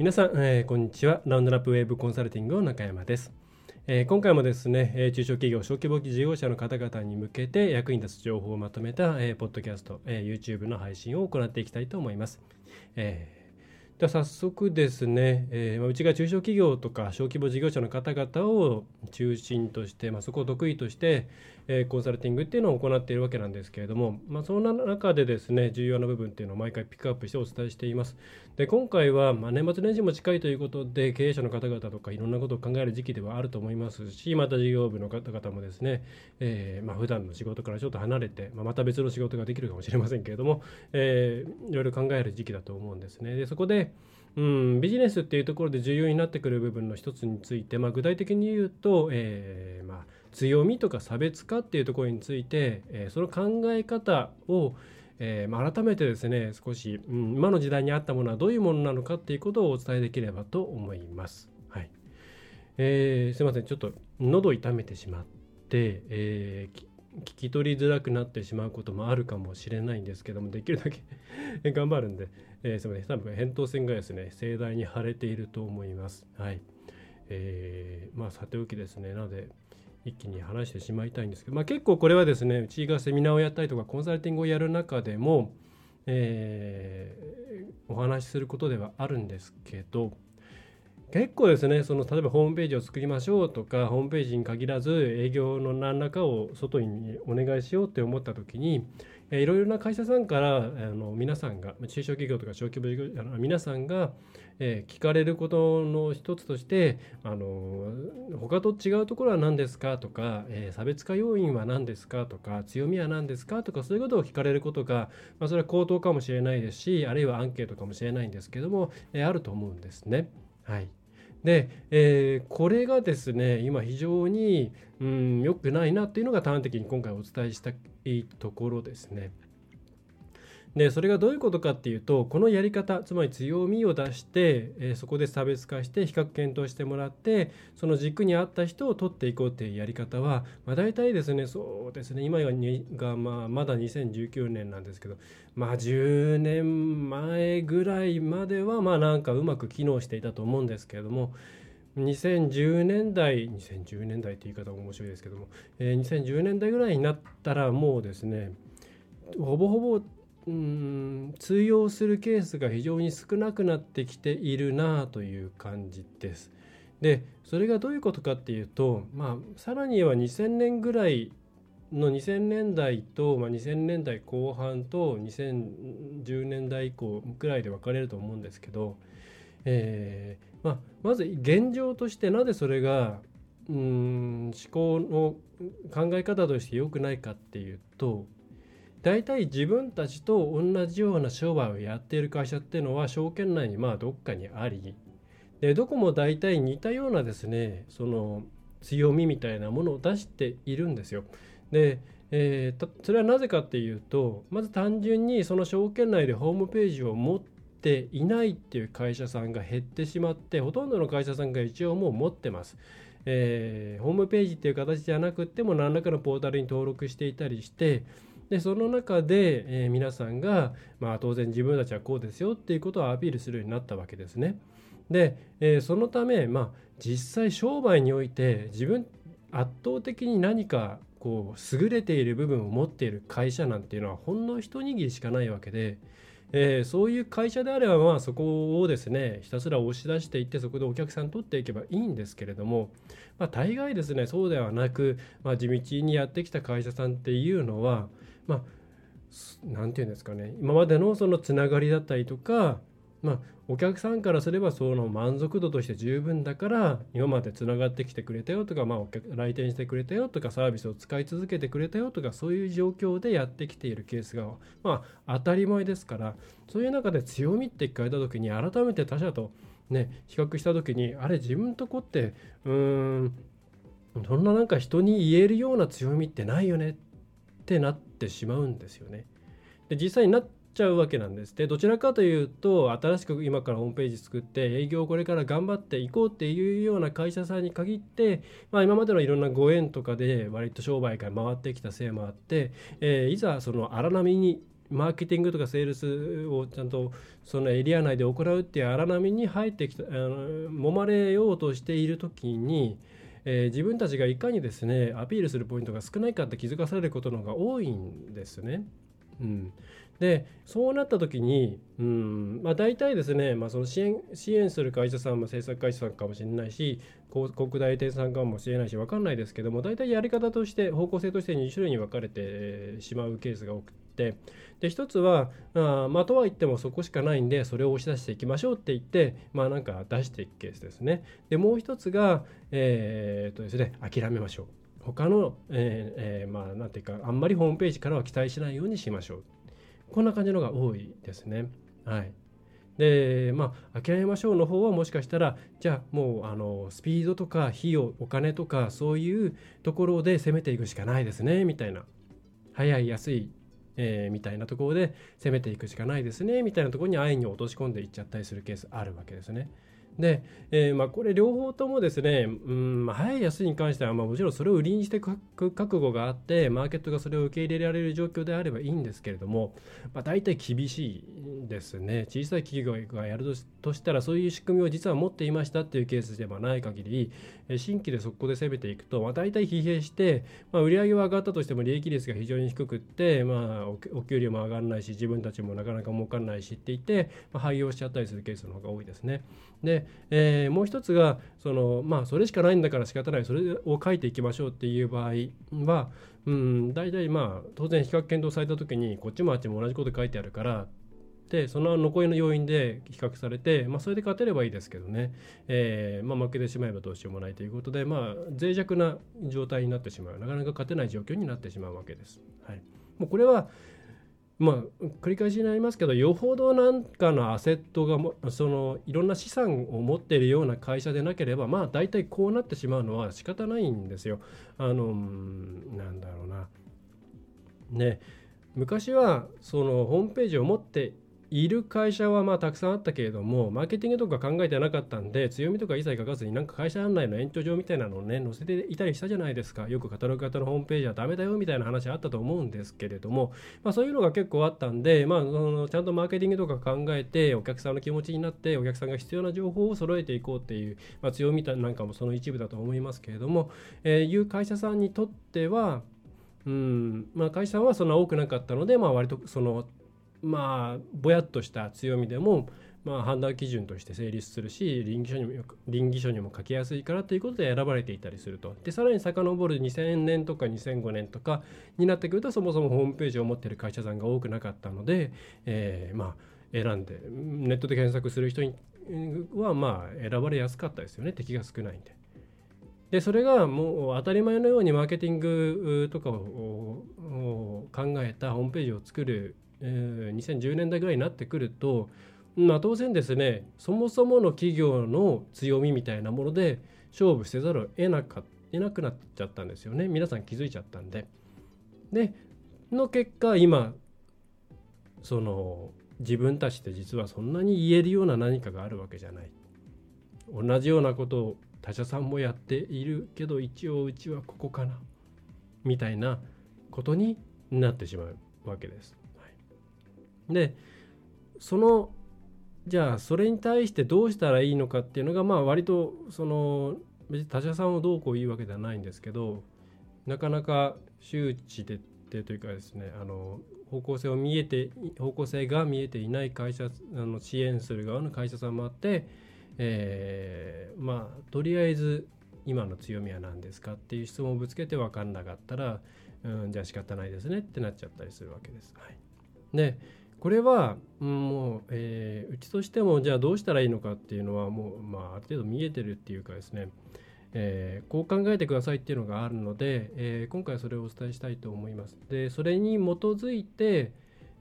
皆さん、えー、こんにちはラウンドナップウェーブコンサルティングの中山ですえー、今回もですね、えー、中小企業、小規模事業者の方々に向けて役に立つ情報をまとめた、えー、ポッドキャスト、えー、YouTube の配信を行っていきたいと思います。えーでは早速ですね、えー、うちが中小企業とか小規模事業者の方々を中心として、まあ、そこを得意として、え、コンサルティングっていうのを行っているわけなんですけれども、まあ、そんな中でですね重要な部分っていうのを毎回ピックアップしてお伝えしています。で今回は、まあ、年末年始も近いということで経営者の方々とかいろんなことを考える時期ではあると思いますしまた事業部の方々もですね、えーまあ、普段の仕事からちょっと離れて、まあ、また別の仕事ができるかもしれませんけれども、えー、いろいろ考える時期だと思うんですね。でそこでうん、ビジネスっていうところで重要になってくる部分の一つについて、まあ、具体的に言うと、えーまあ、強みとか差別化っていうところについて、えー、その考え方を、えー、改めてですね少し、うん、今の時代に合ったものはどういうものなのかっていうことをお伝えできればと思います。はい。えー、すいません。ちょっと喉痛めてしまって、えー、聞き取りづらくなってしまうこともあるかもしれないんですけどもできるだけ 頑張るんで、えー、すみません。多分扁桃腺がですね盛大に腫れていると思います。はい。えー、まあさておきですね。なので一気に話してしまいたいんですけど、まあ、結構これはですねうちがセミナーをやったりとかコンサルティングをやる中でも、えー、お話しすることではあるんですけど結構ですねその例えばホームページを作りましょうとかホームページに限らず営業の何らかを外にお願いしようって思った時にいろいろな会社さんからあの皆さんが中小企業とか小規模事業の皆さんが、えー、聞かれることの一つとしてあの他と違うところは何ですかとか、えー、差別化要因は何ですかとか強みは何ですかとかそういうことを聞かれることが、まあ、それは口頭かもしれないですしあるいはアンケートかもしれないんですけども、えー、あると思うんですね。はいで、えー、これがですね今非常にうんくないなっていうのが端的に今回お伝えしたいところですね。でそれがどういうことかっていうとこのやり方つまり強みを出して、えー、そこで差別化して比較検討してもらってその軸に合った人を取っていこうっていうやり方は、まあ、大体ですねそうですね今が、まあ、まだ2019年なんですけどまあ10年前ぐらいまではまあなんかうまく機能していたと思うんですけれども2010年代2010年代って言い方が面白いですけども、えー、2010年代ぐらいになったらもうですねほぼほぼうん通用するケースが非常に少なくなってきているなという感じです。でそれがどういうことかっていうと、まあ、さらには2000年ぐらいの2000年代と、まあ、2000年代後半と2010年代以降ぐらいで分かれると思うんですけど、えーまあ、まず現状としてなぜそれがうん思考の考え方として良くないかっていうと大体自分たちと同じような商売をやっている会社っていうのは証券内にまあどっかにありでどこも大体似たようなですねその強みみたいなものを出しているんですよ。で、えー、それはなぜかっていうとまず単純にその証券内でホームページを持っていないっていう会社さんが減ってしまってほとんどの会社さんが一応もう持ってます。えー、ホームページっていう形じゃなくても何らかのポータルに登録していたりしてでその中で、えー、皆さんが、まあ、当然自分たちはこうですよっていうことをアピールするようになったわけですね。で、えー、そのため、まあ、実際商売において自分圧倒的に何かこう優れている部分を持っている会社なんていうのはほんの一握りしかないわけで、えー、そういう会社であればまあそこをですねひたすら押し出していってそこでお客さん取っていけばいいんですけれども、まあ、大概ですねそうではなく、まあ、地道にやってきた会社さんっていうのはまあ何て言うんですかね。今までのそのつながりだったりとかまあ、お客さんからすればその満足度として十分だから今までつながってきてくれたよとか、まあ、来店してくれたよとかサービスを使い続けてくれたよとかそういう状況でやってきているケースが、まあ、当たり前ですからそういう中で強みって聞かれた時に改めて他者と、ね、比較した時にあれ自分とこってうーんそんななんか人に言えるような強みってないよねってってなってしまうんですよね。で実際になっちゃうわけなんですでどちらかというと新しく今からホームページ作って営業をこれから頑張っていこうっていうような会社さんに限って、まあ、今までのいろんなご縁とかで割と商売が回ってきたせいもあって、えー、いざその荒波にマーケティングとかセールスをちゃんとそのエリア内で行うっていう荒波に入ってきたあの揉まれようとしている時に、えー、自分たちがいかにですねアピールするポイントが少ないかって気づかされることの方が多いんですね。うん、でそうなった時に、うんまあ、大体ですね、まあ、その支援支援する会社さんも制作会社さんかもしれないし広告代理店さんかもしれないし分かんないですけども大体やり方として方向性として2種類に分かれてしまうケースが多くて。で一つはあまあとは言ってもそこしかないんでそれを押し出していきましょうって言ってまあなんか出していくケースですね。でもう一つがえー、っとですね諦めましょう。他の、えーえー、まあなんていうかあんまりホームページからは期待しないようにしましょう。こんな感じのが多いですね。はい。でまあ諦めましょうの方はもしかしたらじゃあもうあのスピードとか費用お金とかそういうところで攻めていくしかないですねみたいな。早い安い、えー、みたいなところで攻めていくしかないですねみたいなところに安易に落とし込んでいっちゃったりするケースあるわけですね。で、えー、まあ、これ両方ともですね、うんまあ、早い安いに関しては、まあ、もちろんそれを売りにしていく覚悟があってマーケットがそれを受け入れられる状況であればいいんですけれども、まあ、大体厳しいですね小さい企業がやるとしたらそういう仕組みを実は持っていましたっていうケースではない限り新規でそこで攻めていくと、まあ、大体疲弊して、まあ、売上は上がったとしても利益率が非常に低くって、まあ、お給料も上がらないし自分たちもなかなか儲からないしって言って、まあ、廃業しちゃったりするケースの方が多いですね。で、えー、もう一つがその、まあ、それしかないんだから仕方ない。それを書いていきましょうっていう場合は、うん、大体まあ当然比較検討された時にこっちもあっちも同じこと書いてあるからでその残りの要因で比較されて、まあ、それで勝てればいいですけどね、えーまあ、負けてしまえばどうしようもないということで、まあ、脆弱な状態になってしまう。なかなか勝てない状況になってしまうわけです。はい、もうこれはまあ、繰り返しになりますけどよほどなんかのアセットがもそのいろんな資産を持っているような会社でなければまあ大体こうなってしまうのは仕方ないんですよ。あのなんだろうな。ね昔はそのホームページを持っている会社はまあたくさんあったけれどもマーケティングとか考えてなかったんで強みとか一切書かずになんか会社案内の延長上みたいなのをね載せていたりしたじゃないですか。よくカタログ型のホームページはダメだよみたいな話あったと思うんですけれども、まあ、そういうのが結構あったんで、まあ、そのちゃんとマーケティングとか考えてお客さんの気持ちになってお客さんが必要な情報を揃えていこうっていう、まあ、強みなんかもその一部だと思いますけれども、えー、いう会社さんにとってはうんまあ、会社はそんな多くなかったので、まあ、割とそのまあぼやっとした強みでも、まあ、判断基準として成立するし倫理書にも倫理書にも書きやすいからということで選ばれていたりするとでさらに遡る2000年とか2005年とかになってくるとそもそもホームページを持っている会社さんが多くなかったので、えー、まあ選んでネットで検索する人にはまあ選ばれやすかったですよね敵が少ないんで。でそれがもう当たり前のようにマーケティングとかを考えたホームページを作るえー、2010年代ぐらいになってくると、まあ、当然ですねそもそもの企業の強みみたいなもので勝負せざるを得なか得なくなっちゃったんですよね皆さん気づいちゃったんで。での結果今その自分たちって実はそんなに言えるような何かがあるわけじゃない。同じようなことを他社さんもやっているけど一応うちはここかなみたいなことになってしまうわけです。でそのじゃあそれに対してどうしたらいいのかっていうのがまあ割とその別に他社さんをどうこう言うわけではないんですけどなかなか周知でってというかですねあの方向性を見えて方向性が見えていない会社あの支援する側の会社さんもあって、えー、まあとりあえず今の強みは何ですかっていう質問をぶつけて分かんなかったら、うん、じゃあ仕方ないですねってなっちゃったりするわけです。はい、でこれは、うん、もう、えー、うちとしてもじゃあどうしたらいいのかっていうのはもう、まあ、ある程度見えてるっていうかですね、えー、こう考えてくださいっていうのがあるので、えー、今回それをお伝えしたいと思います。でそれに基づいて、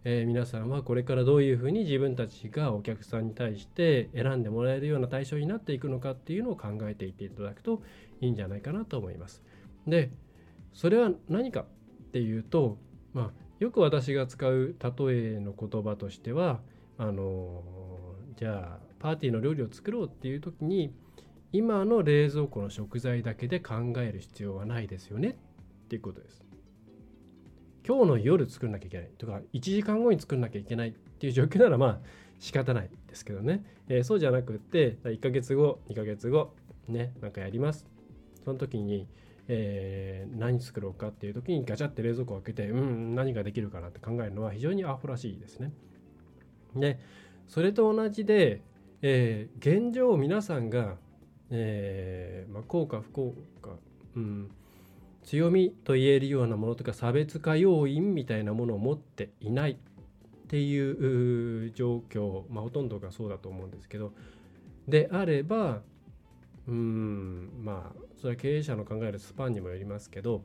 えー、皆さんはこれからどういうふうに自分たちがお客さんに対して選んでもらえるような対象になっていくのかっていうのを考えていっていただくといいんじゃないかなと思います。でそれは何かっていうと、まあ、よく私が使う例えの言葉としてはあのじゃあパーティーの料理を作ろうっていう時に今の冷蔵庫の食材だけで考える必要はないですよねっていうことです。今日の夜作んなきゃいけない。とか1時間後に作んなきゃいけないっていう状況ならまあ仕方ないですけどね、えー、そうじゃなくって1ヶ月後2ヶ月後ねなんかやります。その時に、えー、何作ろうかっていう時にガチャって冷蔵庫を開けてうん何ができるかなって考えるのは非常にアホらしいですね。でそれと同じで、えー、現状皆さんがえーまあ、効果不効果、うん、強みと言えるようなものとか差別化要因みたいなものを持っていないっていう状況、まあ、ほとんどがそうだと思うんですけど。であればうんまあそれは経営者の考えるスパンにもよりますけど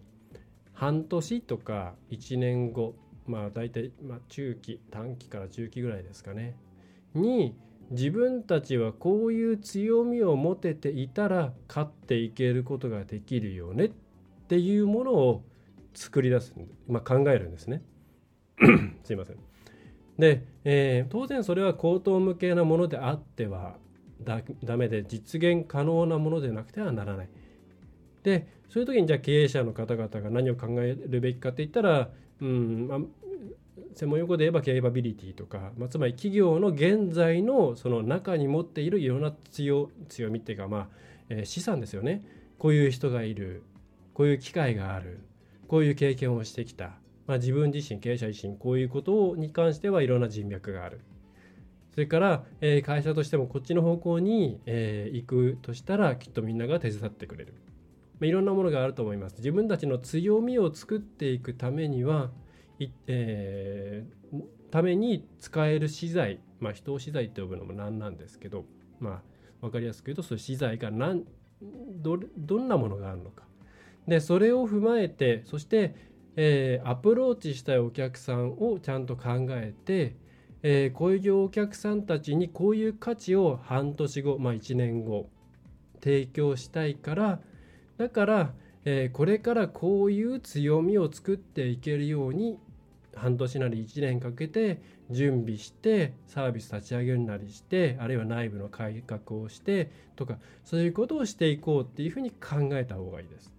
半年とか1年後まあ大体、まあ、中期短期から中期ぐらいですかねに自分たちはこういう強みを持てていたら勝っていけることができるよねっていうものを作り出す、まあ、考えるんですね。すいません。で、えー、当然それは口頭向けなものであってはだダメで実現可能なものでなくてはならない。でそういう時にじゃあ経営者の方々が何を考えるべきかって言ったら、うんまあ、専門用語で言えばケイバビリティとか、まあ、つまり企業の現在のその中に持っているいろんな強強みっていうか、まあえー、資産ですよね。こういう人がいる。こういう機会がある。こういう経験をしてきた、まあ、自分自身経営者自身こういうことに関してはいろんな人脈がある。それから、えー、会社としてもこっちの方向に、えー、行くとしたらきっとみんなが手伝ってくれる、まあ、いろんなものがあると思います。自分たちの強みを作っていくためにはいえー、ために使える資材、まあ、人を資材って呼ぶのも何なんですけど、まあ、分かりやすく言うとそういう資材が何どどんなものがあるのか。でそれを踏まえてそして、えー、アプローチしたいお客さんをちゃんと考えて、えー、こういうお客さんたちにこういう価値を半年後、まあ、1年後提供したいからだから、えー、これからこういう強みを作っていけるように半年なり1年かけて準備してサービス立ち上げるなりしてあるいは内部の改革をしてとかそういうことをしていこうっていうふうに考えた方がいいです。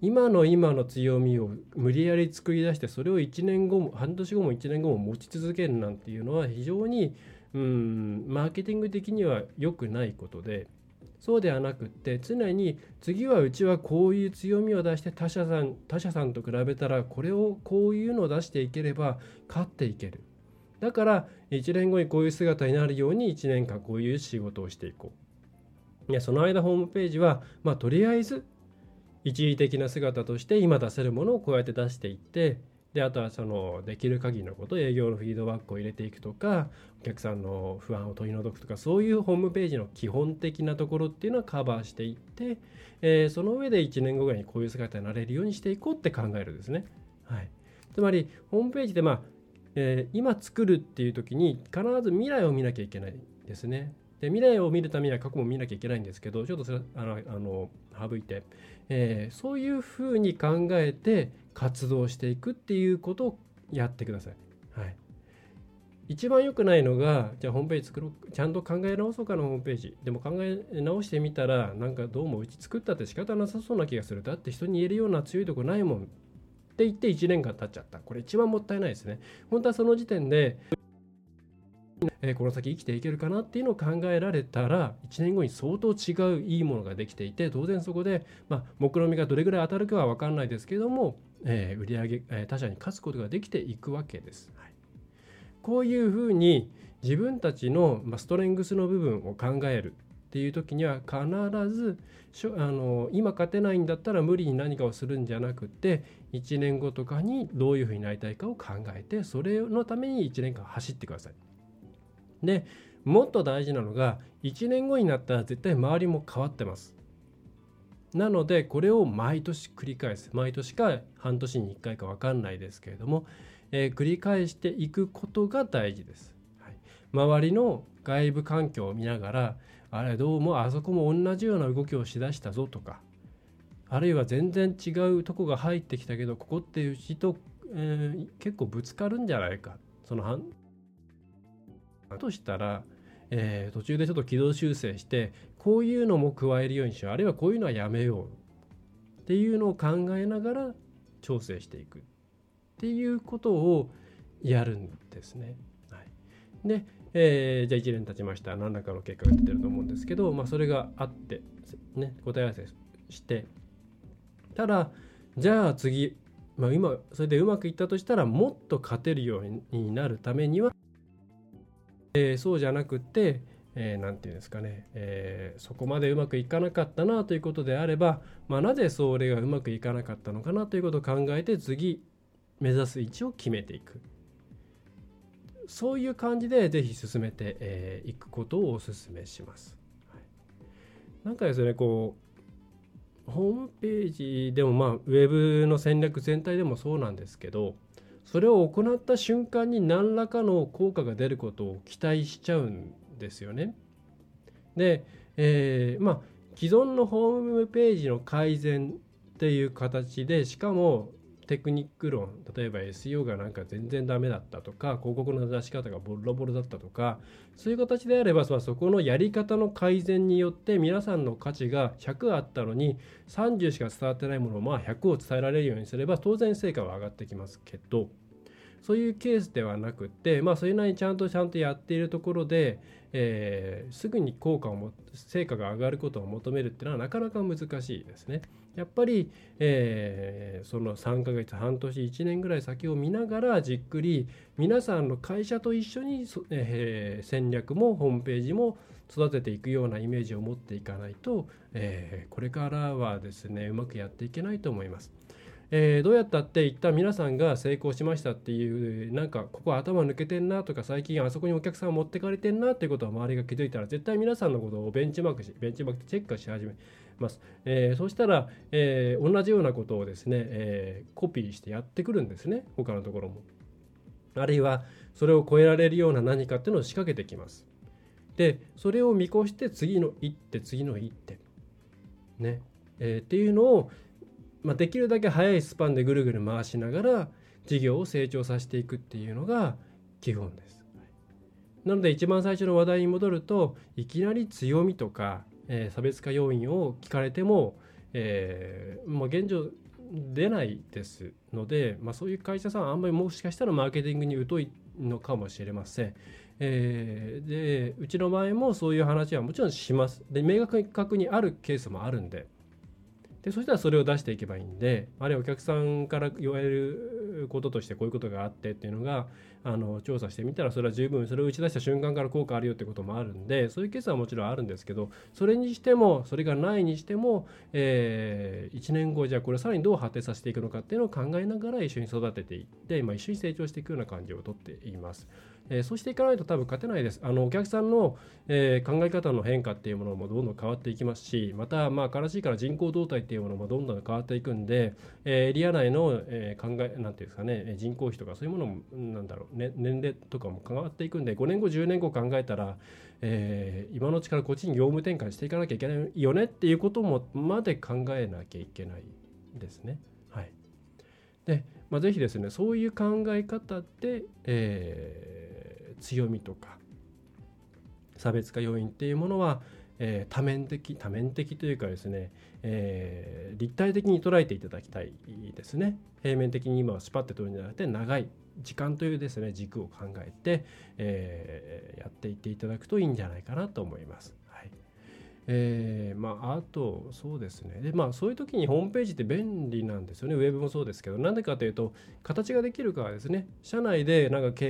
今の今の強みを無理やり作り出してそれを1年後も半年後も1年後も持ち続けるなんていうのは非常にうんマーケティング的には良くないことでそうではなくって常に次はうちはこういう強みを出して他社さん他社さんと比べたらこれをこういうのを出していければ勝っていける。だから1年後にこういう姿になるように1年間こういう仕事をしていこう。いやその間ホームページはまあとりあえず一時的な姿として今出せるものをこうやって出していってであとはそのできる限りのこと営業のフィードバックを入れていくとかお客さんの不安を取り除くとかそういうホームページの基本的なところっていうのはカバーしていって、えー、その上で1年後ぐらいにこういう姿になれるようにしていこうって考えるんですね。はい、つまりホームページで、まあえー、今作るっていう時に必ず未来を見なきゃいけないですね。で未来を見るためには過去も見なきゃいけないんですけどちょっとそれあのあの省いて、えー、そういうふうに考えて活動していくっていうことをやってください。はい、一番良くないのがじゃあホームページ作ろう。ちゃんと考え直そうかなホームページ。でも考え直してみたらなんかどうもうち作ったって仕方なさそうな気がする。だって人に言えるような強いとこないもん。って言って1年間経っちゃった。これ一番もったいないですね。本当はその時点でえー、この先生きていけるかなっていうのを考えられたら1年後に相当違ういいものができていて当然そこで、まあ、目論見みがどれぐらい当たるかは分かんないですけども、えー、売上、えー、他社に勝つことができていくわけです。はい、こういうふうに自分たちのストレングスの部分を考えるっていう時には必ずあの今勝てないんだったら無理に何かをするんじゃなくて1年後とかにどういうふうになりたいかを考えてそれのために1年間走ってください。でもっと大事なのが1年後になったら絶対周りも変わってます。なのでこれを毎年繰り返す毎年か半年に1回か分かんないですけれども、えー、繰り返していくことが大事です。はい、周りの外部環境を見ながらあれどうもあそこも同じような動きをしだしたぞとかあるいは全然違うとこが入ってきたけどここっていうちと、えー、結構ぶつかるんじゃないかそのとしたらえー、途中でちょっと軌道修正してこういうのも加えるようにしよう。あるいはこういうのはやめようっていうのを考えながら調整していく。っていうことをやるんですね。はい、で、えー、じゃあ1年経ちました。何らかの結果が出てると思うんですけど、まあ、それがあって、ね、答え合わせして。ただじゃあ次、まあ、今それでうまくいったとしたらもっと勝てるようになるためにはえー、そうじゃなくて何、えー、て言うんですかね、えー、そこまでうまくいかなかったなということであれば、まあ、なぜそれがうまくいかなかったのかなということを考えて次目指す位置を決めていくそういう感じでぜひ進めてい、えー、くことをお勧めします。はい、なんかですねこうホームページでもまあウェブの戦略全体でもそうなんですけどそれを行った瞬間に何らかの効果が出ることを期待しちゃうんですよね。で、えー、まあ既存のホームページの改善っていう形でしかもテクニック論例えば SEO がなんか全然ダメだったとか広告の出し方がボロボロだったとかそういう形であればそこのやり方の改善によって皆さんの価値が100あったのに30しか伝わってないものをまあ100を伝えられるようにすれば当然成果は上がってきますけどそういうケースではなくて、まあ、それなりにちゃんとちゃんとやっているところで、えー、すぐに効果をも成果が上がることを求めるっていうのはなかなか難しいですね。やっぱり、えー、その3ヶ月半年1年ぐらい先を見ながらじっくり皆さんの会社と一緒に、えー、戦略もホームページも育てていくようなイメージを持っていかないと、えー、これからはですねうまくやっていけないと思います。えー、どうやったって一旦皆さんが成功しましたっていうなんかここ頭抜けてんなとか最近あそこにお客さん持ってかれてんなっていうことを周りが気づいたら絶対皆さんのことをベンチマークしベンチマークチェックし始めます、えー、そしたら、えー、同じようなことをですね、えー、コピーしてやってくるんですね。他のところも。あるいはそれを超えられるような何かっていうのを仕掛けてきます。でそれを見越して次の一手次の一手ね、えー、っていうのをまあ、できるだけ早いスパンでぐるぐる回しながら事業を成長させていくっていうのが基本です。なので一番最初の話題に戻るといきなり強みとか、えー、差別化要因を聞かれても、えー、まあ、現状出ないですので、まあ、そういう会社さんはあんまりもしかしたらマーケティングに疎いのかもしれません。えー、でうちの場合もそういう話はもちろんします。で明確にあるケースもあるんで。でそしたらそれを出していけばいいんであるいはお客さんから言われることとしてこういうことがあってっていうのがあの調査してみたらそれは十分それを打ち出した瞬間から効果あるよってこともあるんでそういうケースはもちろんあるんですけどそれにしてもそれがないにしても、えー、1年後じゃあこれさらにどう発展させていくのかっていうのを考えながら一緒に育てていって、まあ、一緒に成長していくような感じをとっています。えー、そうしていかないと多分勝てないです。あのお客さんの、えー、考え方の変化っていうものもどんどん変わっていきますし、また、まあ、悲しいから人口動態っていうものもどんどん変わっていくんで、えー、エリア内の、えー、考え、なんていうんですかね、人口比とかそういうものも、なんだろう、ね、年齢とかも変わっていくんで、5年後、10年後考えたら、えー、今のうちからこっちに業務転換していかなきゃいけないよねっていうこともまで考えなきゃいけないですね。はい。で、まあ、ぜひですね、そういう考え方で、えー強みとか差別化要因っていうものは、えー、多面的多面的というかですね、えー、立体的に捉えていただきたいですね平面的に今はスパッて取るんじゃなくて長い時間というですね軸を考えて、えー、やっていっていただくといいんじゃないかなと思います。えー、まあ、あとそうですね。で、まあ、そういう時にホームページって便利なんですよね。ウェブもそうですけど。なんでかというと形ができるからですね社内でなんか経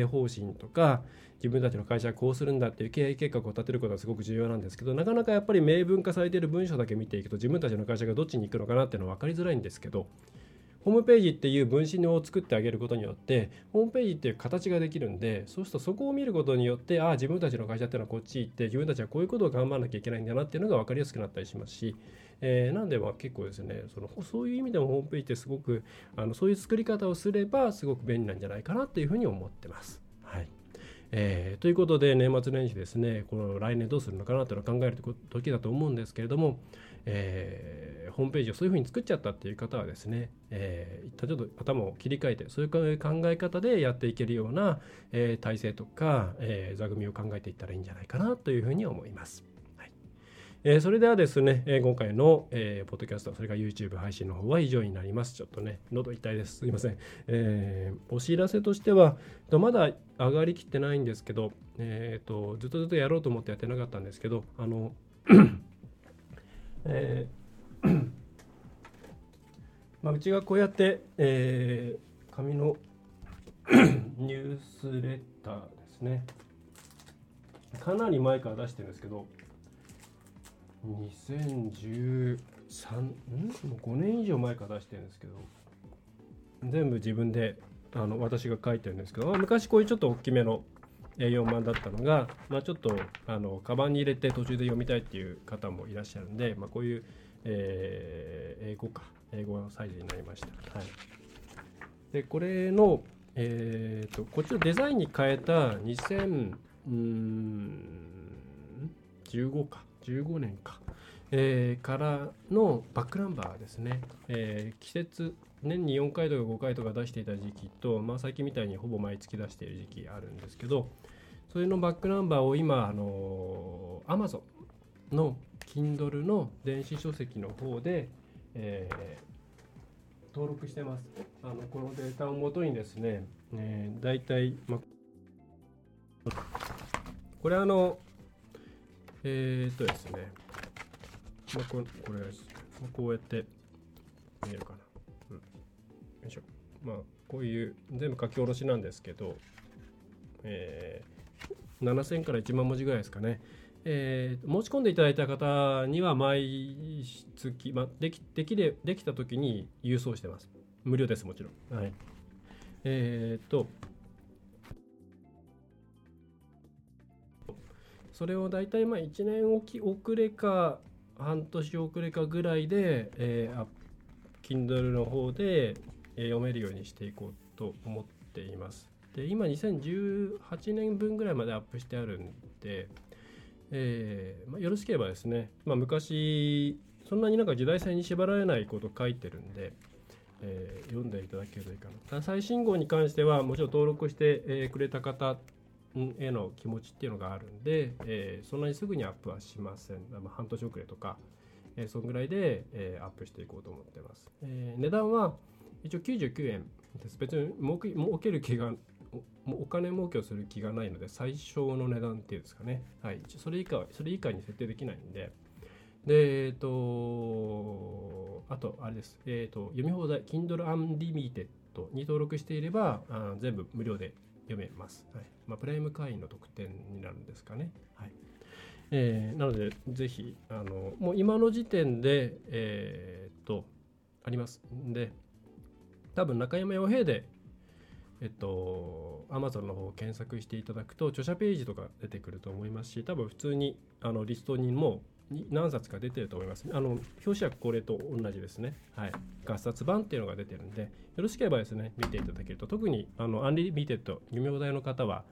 営方針とか自分たちの会社はこうするんだっていう経営計画を立てることはすごく重要なんですけどなかなかやっぱり明文化されている文書だけ見ていくと自分たちの会社がどっちに行くのかなっていうのは分かりづらいんですけどホームページっていう分身を作ってあげることによってホームページっていう形ができるんでそうするとそこを見ることによってああ自分たちの会社っていうのはこっち行って自分たちはこういうことを頑張らなきゃいけないんだなっていうのが分かりやすくなったりしますし、えー、なんでまあ結構ですねそのそういう意味でもホームページってすごくあのそういう作り方をすればすごく便利なんじゃないかなっていうふうに思ってます。はいえー、ということで年末年始ですねこの来年どうするのかなというのを考える時だと思うんですけれども、えー、ホームページをそういうふうに作っちゃったっていう方はですね、えー、ちょっと頭を切り替えてそういう考え方でやっていけるような、えー、体制とか、え、座組を考えていったらいいんじゃないかなというふうに思います。え、それではですね、え、今回の、えー、ポッドキャスト、それから YouTube 配信の方は以上になります。ちょっとね、喉痛いです。すいません。え、お知らせとしては、まだ上がりきってないんですけど、えーと、ずっとずっとやろうと思ってやってなかったんですけど、あの、えー まあ、うちがこうやって、えー、紙の ニュースレターですね。かなり前から出してるんですけど2013んもう5年以上前から出してるんですけど全部自分であの私が書いてるんですけど昔こういうちょっと大きめの A4 版だったのが、まあ、ちょっとあのカバンに入れて途中で読みたいっていう方もいらっしゃるんで、まあ、こういう、えー、英語か。英語のサイズになりました。はい、でこれの、えーと、こっちのデザインに変えた2015か。15年か、えー、からのバックナンバーですね、えー、季節年に4回とか5回とか出していた時期と、まあ、最近みたいにほぼ毎月出している時期あるんですけどそれのバックナンバーを今あの Amazon の Kindle の電子書籍の方で、えー、登録してますあのこのデータをもとにですね、えー、大体、ま、これあのえー、っとですね、まあ、ここれ、こうやって見えるかな。いしょ。まあ、こういう全部書き下ろしなんですけど、えー、7000から1万文字ぐらいですかね。えー、申し込んでいただいた方には毎月、まあ、できできれできた時に郵送してます。無料です、もちろん。はい。えー、っと、それを大体まあ1年おき遅れか半年遅れかぐらいで、えー、Kindle の方で、読めるようにしていこうと思っています。で今2018年分ぐらいまでアップしてあるんで、えーまあ、よろしければですね、まあ、昔そんなになんか時代性に縛られないこと書いてるんで、えー、読んでいただけるといいかな。最新号に関してはもちろん登録して、え、くれた方への気持ちっていうのがあるんで、えー、そんなにすぐにアップはしません、まあ、半年遅れとか、え、そんぐらいで、え、アップしていこうと思ってます、え、値段は一応99円です別に儲け儲ける気がお金儲けをする気がないので最小の値段っていうんですかね、はい、それ以下それ以下に設定できないんで。でえっ、ー、とあとあれです、えっ、ー、と読み放題。Kindle Unlimited に登録していればあ全部無料で読めます。はい。まあ、プライム会員の特典になるんですかね。はい。えー、なので、ぜひ、あのもう今の時点で、えー、っと、あります。んで、多分中山洋平で、えっと、Amazon の方を検索していただくと、著者ページとか出てくると思いますし、多分普通にあのリストにも何冊か出てると思います。あの表紙はこれと同じですね。はい。合冊版っていうのが出てるんで、よろしければですね、見ていただけると、特にあのアンリミテッド、読み放題の方は、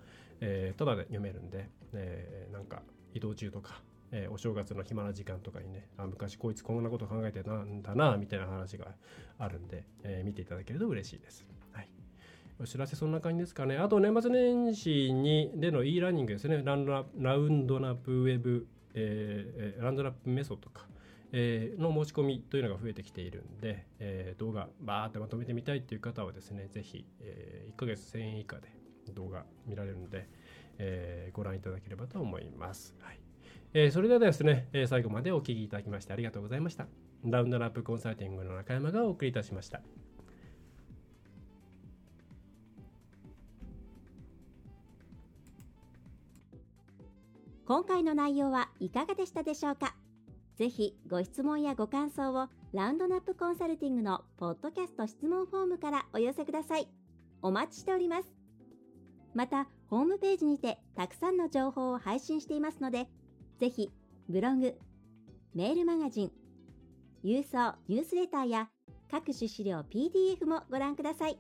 えー、ただで読めるんで、えー、なんか移動中とか、えー、お正月の暇な時間とかにね、あ昔こいつこんなこと考えてたんだな、みたいな話があるんで、えー、見ていただけると嬉しいです。はい。お知らせそんな感じですかね。あと年末年始にでの e ラーニングですね。ランドラウンドナップウェブえー、ランドラップメソッドか、えー、の申し込みというのが増えてきているんで、えー、動画バーってまとめてみたいっていう方はですね、ぜひ、えー、1ヶ月1000円以下で動画見られるので、えー、ご覧いただければと思います。はいえー、それではですね、えー、最後までお聞きいただきましてありがとうございました。ラウンドラップコンサルティングの中山がお送りいたしました。今回の内容はいかがでしたでしょうか？ぜひご質問やご感想をラウンドナップコンサルティングのポッドキャスト質問フォームからお寄せください。お待ちしております。また、ホームページにてたくさんの情報を配信していますので、ぜひブログ、メールマガジン、郵送ニュースレターや各種資料 PDF もご覧ください。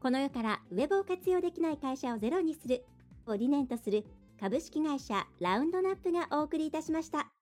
この世からウェブを活用できない会社をゼロにするを理念とする株式会社ラウンドナップがお送りいたしました。